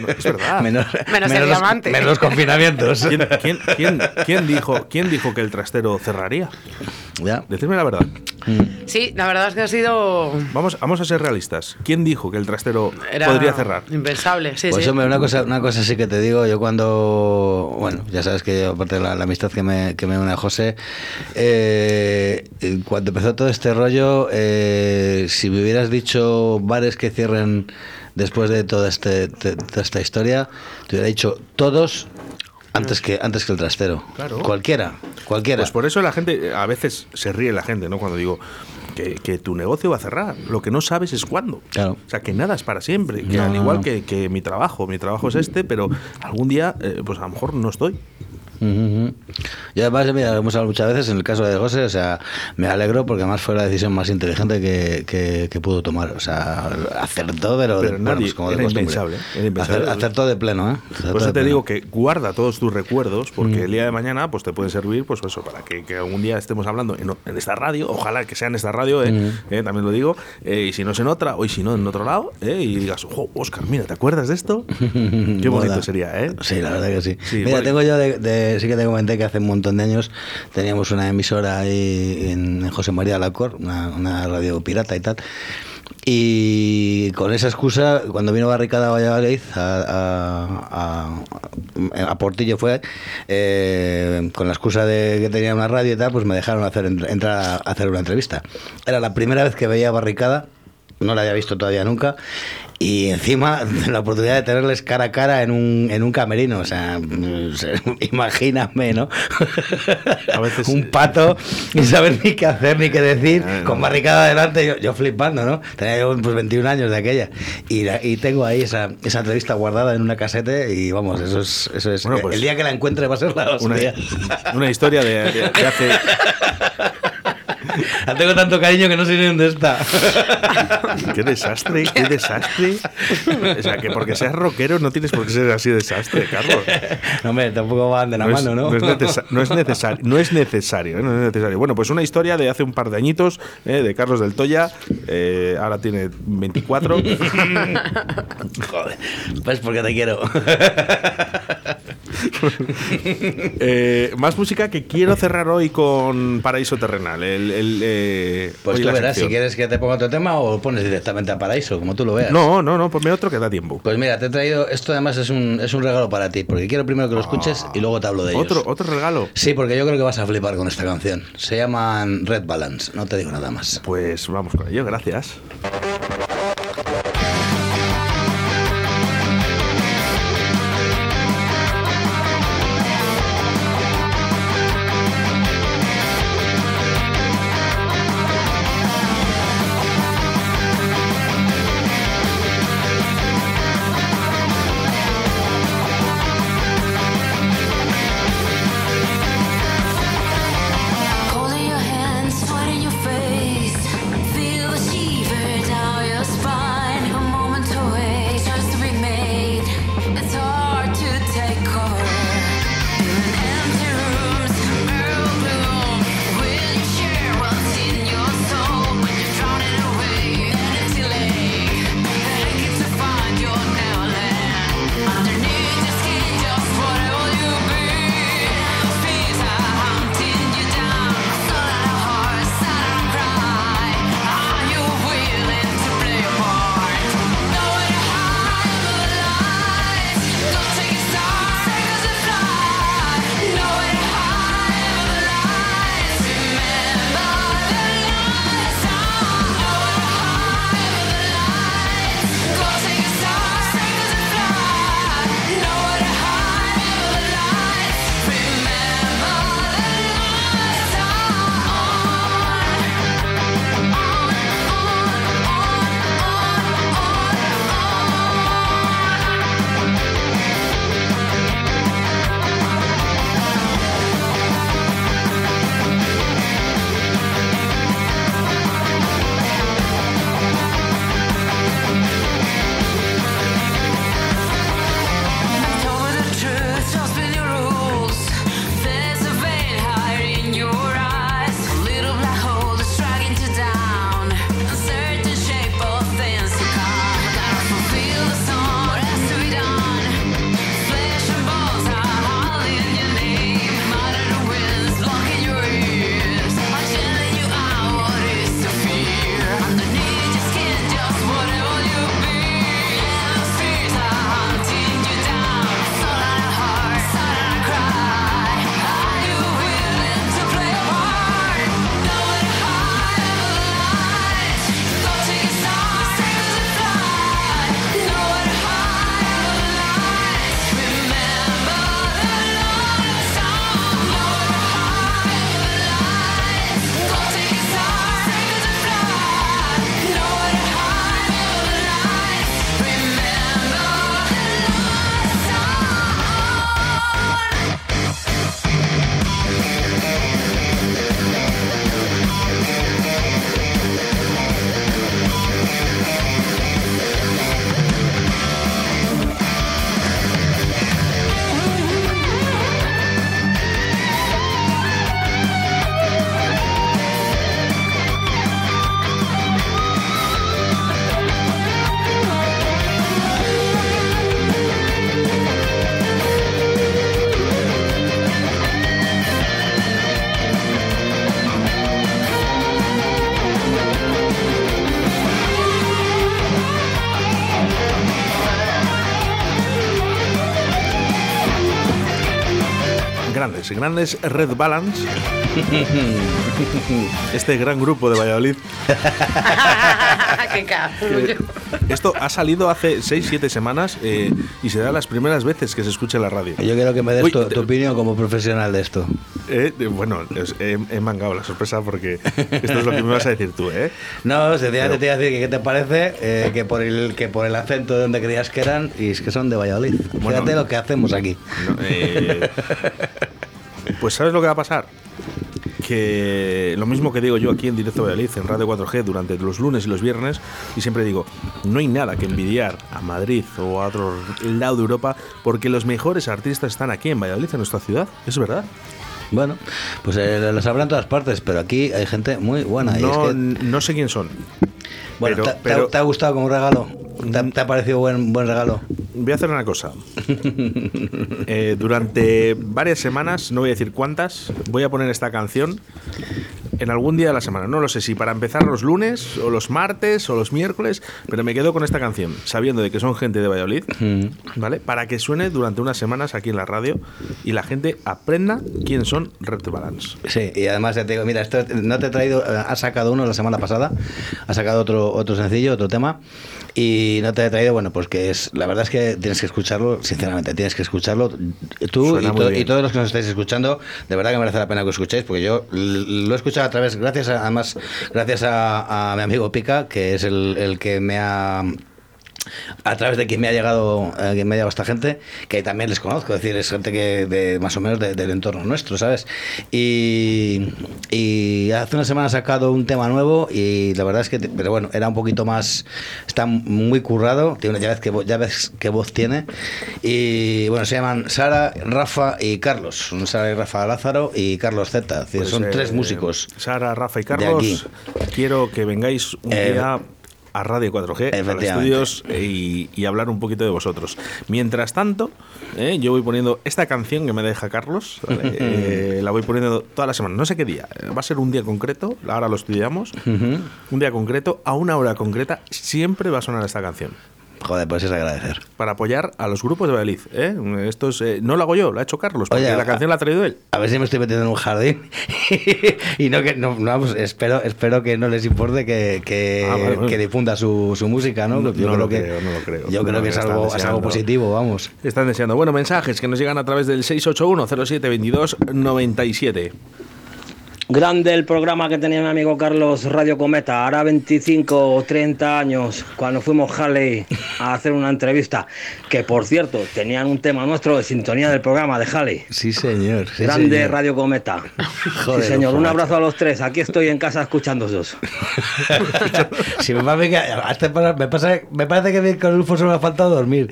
B: No, es verdad.
C: Menos,
D: Menos el diamante.
C: menos los confinamientos.
B: ¿Quién, quién, quién, quién dijo, ¿Quién dijo que el trastero cerraría?
C: Ya.
B: Decidme la verdad.
D: Sí, la verdad es que ha sido...
B: Vamos, vamos a ser realistas. ¿Quién dijo que el trastero
D: Era
B: podría cerrar?
D: Impensable, sí,
C: Pues
D: sí.
C: hombre, una cosa, una cosa sí que te digo, yo cuando, bueno, ya sabes que yo, aparte de la, la amistad que me, que me une a José, eh, cuando empezó todo este rollo, eh, si me hubieras dicho bares que cierren después de toda, este, te- toda esta historia, te hubiera dicho todos antes que, antes que el trastero.
B: Claro.
C: Cualquiera, cualquiera.
B: Pues por eso la gente, a veces se ríe la gente, ¿no? Cuando digo que, que tu negocio va a cerrar. Lo que no sabes es cuándo.
C: Claro.
B: O sea, que nada es para siempre. Que
C: No,
B: al
C: no,
B: igual
C: no.
B: Que, que mi trabajo, mi trabajo es este, pero algún día, eh, pues a lo mejor no estoy.
C: Y además, mira, hemos hablado muchas veces en el caso de José, o sea, me alegro porque además fue la decisión más inteligente que, que- que pudo tomar. O sea, acertó, pero,
B: Pero
C: de,
B: nadie-
C: pues como de
B: era
C: costumbre.
B: impensable, era impensable.
C: Acer- acertó de pleno, ¿eh? Acertó
B: Por eso
C: de
B: te
C: pleno.
B: digo que guarda todos tus recuerdos, porque
C: Mm.
B: el día de mañana pues te puede servir, pues eso, para que, que algún día estemos hablando en, en esta radio, ojalá que sea en esta radio, ¿eh?
C: Mm.
B: Eh, también lo digo, eh, y si no es en otra, o y si no en otro lado, ¿eh? y digas, jo, Oscar, mira, ¿te acuerdas de esto? Qué bonito sería, ¿eh?
C: Sí, la verdad que sí.
B: Sí,
C: Mira, tengo yo, de, de- sí que te comenté que hace un montón de años teníamos una emisora ahí en, José María Lacor, una, una radio pirata y tal. Y con esa excusa, cuando vino Barricada a Valladolid, a, a- a- a Portillo fue, eh, con la excusa de que tenía una radio y tal, pues me dejaron hacer, entrar a hacer una entrevista. Era la primera vez que veía Barricada, no la había visto todavía nunca. Y encima la oportunidad de tenerles cara a cara en un, en un camerino. O sea, se- imagíname, ¿no?
B: A veces-
C: un pato y saber ni qué hacer ni qué decir,
B: Eh, no.
C: con barricada adelante, yo, yo flipando, ¿no? Tenía yo pues 21 años de aquella. Y, y tengo ahí esa, esa entrevista guardada en una casete y vamos, eso es, eso es
B: Bueno, pues-
C: el día que la encuentre va a ser la
B: Una,
C: hostia.
B: una historia de, de- de hace...
C: La tengo tanto cariño que no sé ni dónde está.
B: Qué desastre, qué desastre. O sea, que porque seas rockero no tienes por qué ser así de desastre, Carlos.
C: No, hombre, tampoco van de la
B: no, es,
C: mano, ¿no?
B: no es necesa- no es necesario, no es necesario, ¿eh? no es necesario. Bueno, pues una historia de hace un par de añitos eh, de Carlos del Toya. eh, ahora tiene 24.
C: Joder, pues porque te quiero.
B: Eh, más música que quiero cerrar hoy con Paraíso Terrenal. El, el, eh,
C: Pues tú verás si quieres que te ponga otro tema o pones directamente a Paraíso, como tú lo veas.
B: No, no, no, ponme otro que da tiempo.
C: Pues mira, te he traído, esto además es un, es un regalo para ti, porque quiero primero que lo escuches y luego te hablo de ellos.
B: Otro regalo.
C: Sí, porque yo creo que vas a flipar con esta canción. Se llaman Red Balance, no te digo nada más.
B: Pues vamos con ello, gracias. Grandes, grandes Red Balance. este gran grupo de Valladolid.
D: Qué.
B: Esto ha salido hace 6-7 semanas eh, y se da las primeras veces que se escucha en la radio.
C: Yo quiero que me des
B: Uy,
C: tu, opinión como profesional de esto.
B: Eh, eh, bueno, es- he, he mangado la sorpresa porque esto es lo que me vas a decir tú, ¿eh?
C: No, sencillamente te iba a decir que qué te parece eh, que, por el, que por el acento de donde creías que eran y es que son de Valladolid.
B: Bueno.
C: Fíjate lo que hacemos aquí.
B: No, eh, pues ¿sabes lo que va a pasar? Que lo mismo que digo yo aquí en Directo Valladolid, en Radio 4G, durante los lunes y los viernes, y siempre digo, no hay nada que envidiar a Madrid o a otro lado de Europa, porque los mejores artistas están aquí en Valladolid, en nuestra ciudad. Es verdad.
C: Bueno, pues eh, lo sabrán en todas partes, pero aquí hay gente muy buena. y es
B: No,
C: que-
B: no sé quién son.
C: Bueno,
B: pero-
C: ¿te, ha-
B: pero-
C: te ha gustado como regalo? ¿Te, ha- te ha parecido buen, buen regalo?
B: Voy a hacer una cosa. Eh, durante varias semanas, no voy a decir cuántas, voy a poner esta canción en algún día de la semana. No lo sé si para empezar los lunes, o los martes, o los miércoles, pero me quedo con esta canción, sabiendo de que son gente de Valladolid, ¿vale? Para que suene durante unas semanas aquí en la radio y la gente aprenda quién son Red Balance.
C: Sí, y además ya te digo, mira, esto no te he traído, has sacado uno la semana pasada, has sacado otro, otro sencillo, otro tema, y no te he traído, bueno, pues que es, la verdad es que tienes que escucharlo, sinceramente, tienes que escucharlo, tú y, to-
B: bien.
C: y todos los que nos estáis escuchando, de verdad que merece la pena que lo escuchéis, porque yo lo he escuchado a través, gracias a- además, gracias a, mi amigo Pica, que es el que me ha a través de quien me ha llegado eh, quien me ha llegado esta gente que también les conozco es decir es gente que de más o menos de- del entorno nuestro sabes y, y hace una semana ha sacado un tema nuevo y la verdad es que pero bueno era un poquito más está muy currado tiene una ya ves que ya ves qué voz tiene. Y bueno se llaman Sara Rafa y Carlos. Sara y Rafa Lázaro y Carlos Z decir,
B: Pues,
C: son
B: eh,
C: tres músicos
B: Sara, Rafa y Carlos, quiero que vengáis un
C: Eh,
B: día a Radio 4G, a los
C: Efectivamente.
B: estudios eh, y, y hablar un poquito de vosotros. Mientras tanto, eh, yo voy poniendo esta canción que me deja Carlos, ¿vale? Eh, la voy poniendo toda la semana, no sé qué día, va a ser un día concreto, ahora lo estudiamos, un día concreto, a una hora concreta, siempre va a sonar esta canción.
C: Joder pues es agradecer
B: Para apoyar a los grupos de Valladolid. ¿eh? Esto es, eh, no lo hago yo, lo ha hecho Carlos, porque
C: Oye,
B: la
C: a-
B: canción la ha traído él.
C: A ver si me estoy metiendo en un jardín. y no que no, no, espero, espero que no les importe que, que,
B: Ah, vale, vale.
C: que difunda su, su música, ¿no?
B: No,
C: Yo creo
B: lo
C: que,
B: creo, no lo creo.
C: Yo
B: No,
C: creo que es algo, es algo positivo, vamos.
B: Están deseando. Bueno, mensajes que nos llegan a través del 681-0722-97.
I: Grande el programa que tenía mi amigo Carlos Radio Cometa, hará 25 o 30 años, cuando fuimos Halley a hacer una entrevista, que por cierto, tenían un tema nuestro de sintonía del programa de Halley.
C: Sí, señor. sí,
I: Grande
C: señor.
I: Radio Cometa.
C: Joder,
I: sí, señor, un abrazo a los tres. Aquí estoy en casa escuchándoos.
C: Si me, que, hasta me, pasa- me parece que con Ulfo solo me ha faltado dormir.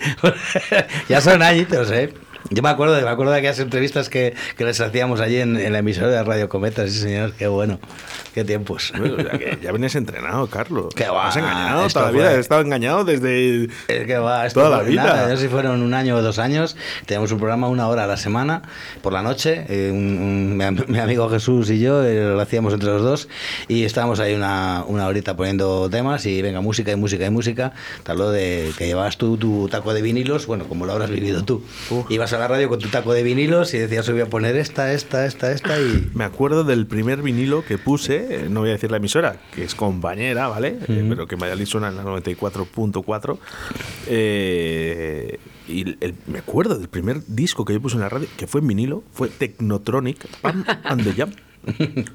C: ya son añitos, ¿eh? Yo me acuerdo, me acuerdo de aquellas entrevistas que, que les hacíamos allí en, en la emisora de Radio Cometa, sí señor, qué bueno, qué tiempos.
B: Bueno, sea que ya vienes entrenado, Carlos.
C: Qué va,
B: Has engañado toda la vida. He estado engañado desde.
C: Es que va, esto
B: Toda la vida.
C: nada, sé si fueron un año o dos años. Teníamos un programa una hora a la semana, por la noche. eh, un- un- mi, am- mi amigo Jesús y yo eh, lo hacíamos entre los dos. Y estábamos ahí una, una horita poniendo temas y venga, música y música y música. Tal lo de que llevabas tú tu taco de vinilos, bueno, como lo habrás vivido tú. Ibas a la radio con tu taco de vinilos y decías, voy a poner esta, esta, esta, esta y.
B: Me acuerdo del primer vinilo que puse, eh, no voy a decir la emisora, que es compañera, ¿vale? Eh, pero que Valladolid suena en la 94.4. Eh, y el- me acuerdo del primer disco que yo puse en la radio, que fue en vinilo, fue Technotronic, Pam and the Jam.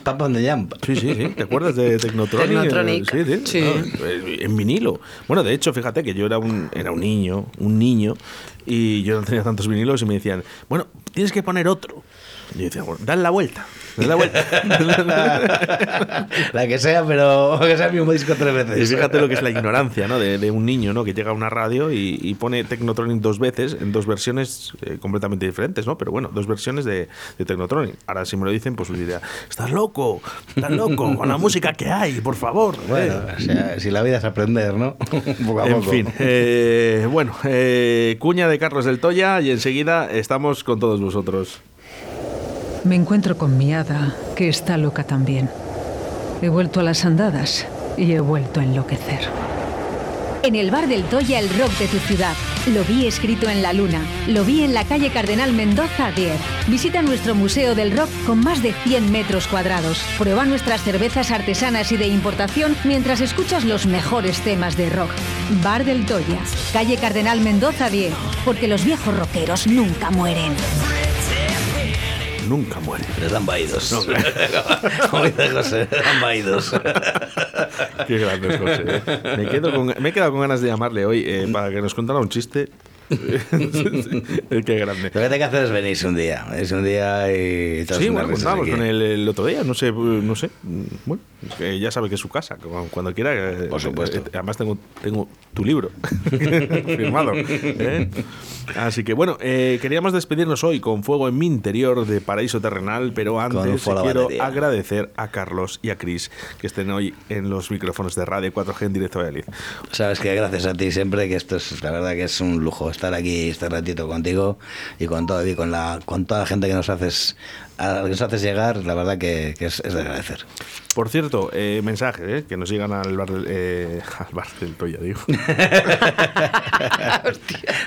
C: Papa the Jump.
B: Sí, sí, sí. ¿Te acuerdas de Technotronic?
D: Technotronic,
B: Sí, sí.
D: sí.
B: Ah, eh, En vinilo. Bueno, de hecho, fíjate que yo era un, era un niño, un niño, y yo no tenía tantos vinilos y me decían, bueno, tienes que poner otro. Y yo decía, bueno, dale la vuelta. La vuelta.
C: La que sea, pero que sea el mismo disco tres veces.
B: y fíjate lo que es la ignorancia, ¿no? De, de un niño, ¿no? Que llega a una radio y, y pone Technotronic dos veces, en dos versiones eh, completamente diferentes, ¿no? Pero bueno, dos versiones de, de Technotronic. Ahora, si me lo dicen, pues diría, estás loco, estás loco, con la música que hay, por favor.
C: Bueno,
B: eh".
C: o sea, si la vida es aprender, ¿no? poco a
B: En
C: poco.
B: fin, eh, bueno, eh, cuña de Carlos del Toya y enseguida estamos con todos vosotros.
J: Me encuentro con mi hada, que está loca también. He vuelto a las andadas y he vuelto a enloquecer.
E: En el bar del Toya, el rock de tu ciudad. Lo vi escrito en la luna. Lo vi en la calle Cardenal Mendoza 10. Visita nuestro Museo del Rock con más de 100 metros cuadrados. Prueba nuestras cervezas artesanas y de importación mientras escuchas los mejores temas de rock. Bar del Toya, calle Cardenal Mendoza 10. Porque los viejos rockeros nunca mueren.
B: Nunca muere.
C: Les dan vaídos. Como dice José, dan vaídos.
B: Qué grande José. ¿eh? Me, quedo con- me he quedado con ganas de llamarle hoy eh, para que nos contara un chiste. Qué grande.
C: Lo que hay que hacer es venirse un día. Es un día y...
B: Sí, bueno, contábamos con él el otro día, no sé, no sé. Bueno, que ya sabe que es su casa, cu- cuando quiera. eh,
C: Por supuesto.
B: eh, Además tengo, tengo tu libro firmado. ¿eh? Así que bueno, eh, queríamos despedirnos hoy con Fuego en mi interior de Paraíso Terrenal, pero antes quiero
C: batería.
B: agradecer a Carlos y a Cris que estén hoy en los micrófonos de Radio 4G en directo a Valladolid.
C: Sabes que gracias a ti siempre, que esto es la verdad que es un lujo estar aquí este ratito contigo y con todo y con la con toda la gente que nos haces a que nos haces llegar, la verdad que, que es, es de agradecer.
B: Por cierto, eh, mensajes eh, que nos llegan al bar del, eh, al bar del Toya, digo.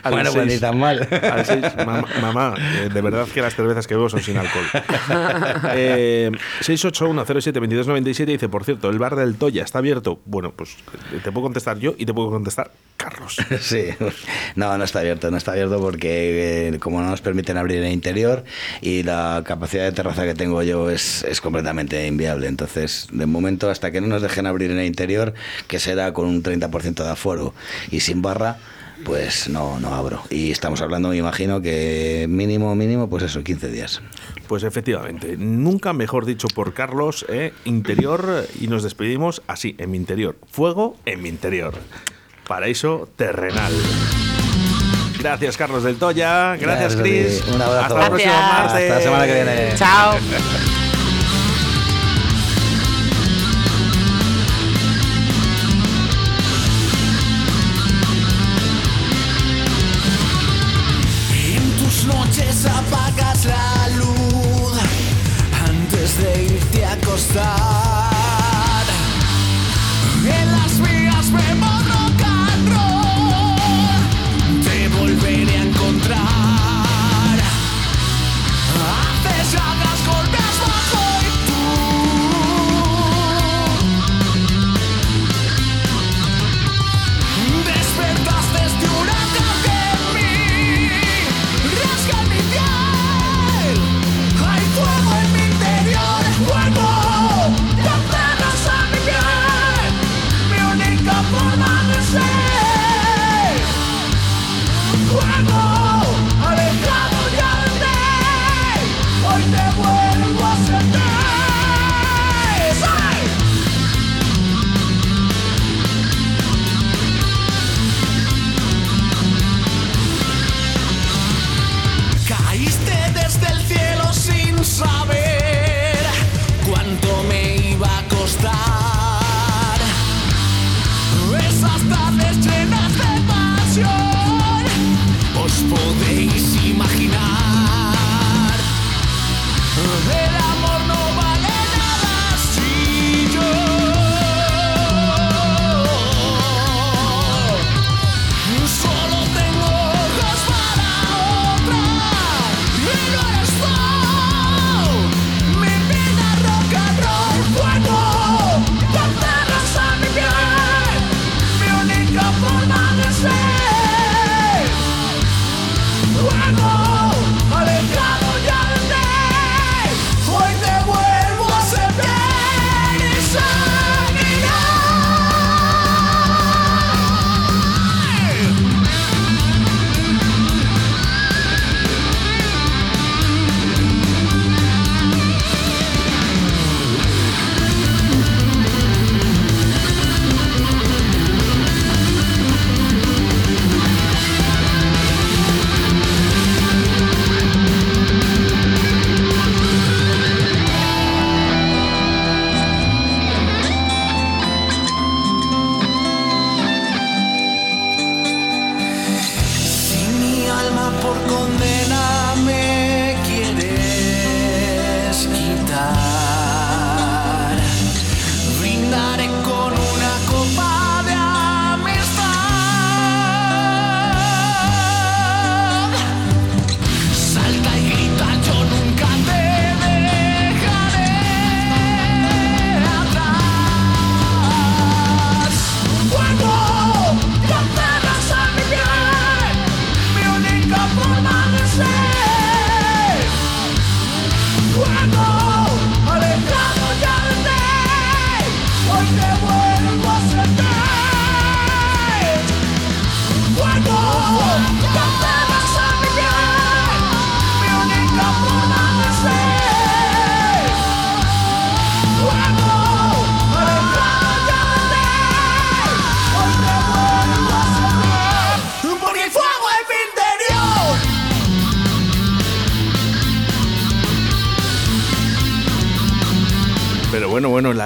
B: Al
C: Bueno, pues ni
B: seis-
C: tan mal.
B: al seis, mam- mamá, eh, de verdad que las cervezas que bebo son sin alcohol. Eh, 681072297 dice, por cierto, el bar del Toya está abierto. Bueno, pues eh, te puedo contestar yo y te puedo contestar Carlos.
C: Sí, no, no está abierto, no está abierto porque eh, como no nos permiten abrir el interior y la capacidad de terraza que tengo yo es, es completamente inviable. Entonces, de momento, hasta que no nos dejen abrir en el interior, que será con un 30% de aforo y sin barra, pues no, no abro. Y estamos hablando, me imagino, que mínimo, mínimo, pues eso, 15 días.
B: Pues efectivamente, nunca mejor dicho por Carlos, eh, interior, y nos despedimos así, en mi interior. Fuego en mi interior. Paraíso terrenal. Gracias, Carlos del Toya. Gracias,
C: Gracias.
B: Cris.
C: Un abrazo.
B: Hasta el próximo martes.
C: Hasta la semana que viene.
D: Chao.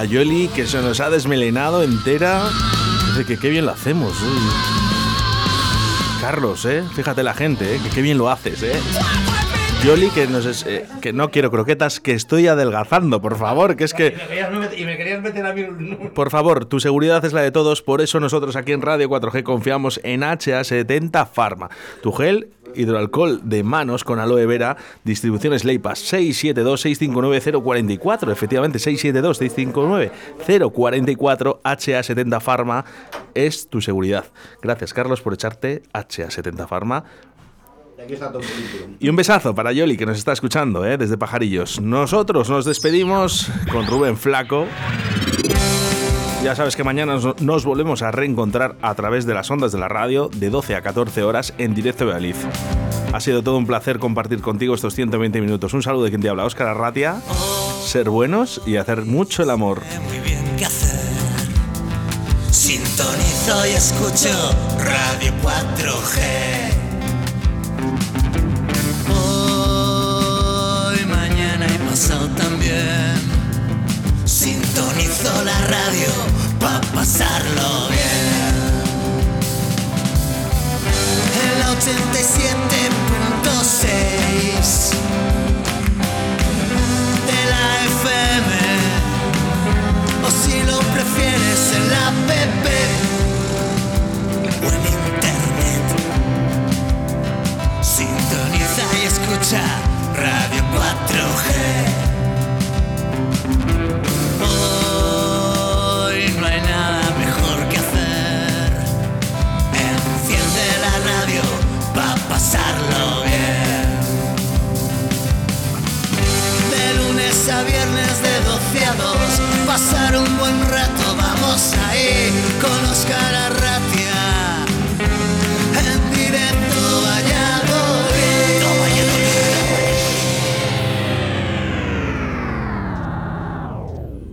B: Yoli que se nos ha desmelenado entera. Dice que qué bien lo hacemos. uy. Carlos, ¿eh? Fíjate la gente, ¿eh? Que qué bien lo haces, ¿eh? Yoli que nos es, eh, que no quiero croquetas, que estoy adelgazando, por favor, que es que
C: Y me querías meter a mí
B: por favor, tu seguridad es la de todos, por eso nosotros aquí en Radio 4G confiamos en HA70 Pharma, tu gel hidroalcohol de manos con aloe vera, distribuciones Leipas 672-659-044, efectivamente 672-659-044, HA70 Pharma es tu seguridad. Gracias Carlos por echarte HA70 Pharma. Y un besazo para Yoli que nos está escuchando ¿eh? desde Pajarillos. Nosotros nos despedimos con Rubén Flaco. Ya sabes que mañana nos, volvemos a reencontrar a través de las ondas de la radio de 12 a 14 horas en directo de Valid. Ha sido todo un placer compartir contigo estos 120 minutos. Un saludo de quien te habla, Óscar Arratia. Ser buenos y hacer mucho el amor.
F: muy bien qué hacer. Sintonizo y escucho Radio 4G. la radio pa' pasarlo bien. En la 87.6 de la FM, o si lo prefieres en la PP o en internet. Sintoniza y escucha Radio 4G. pasar un buen rato, vamos a ir, conozca la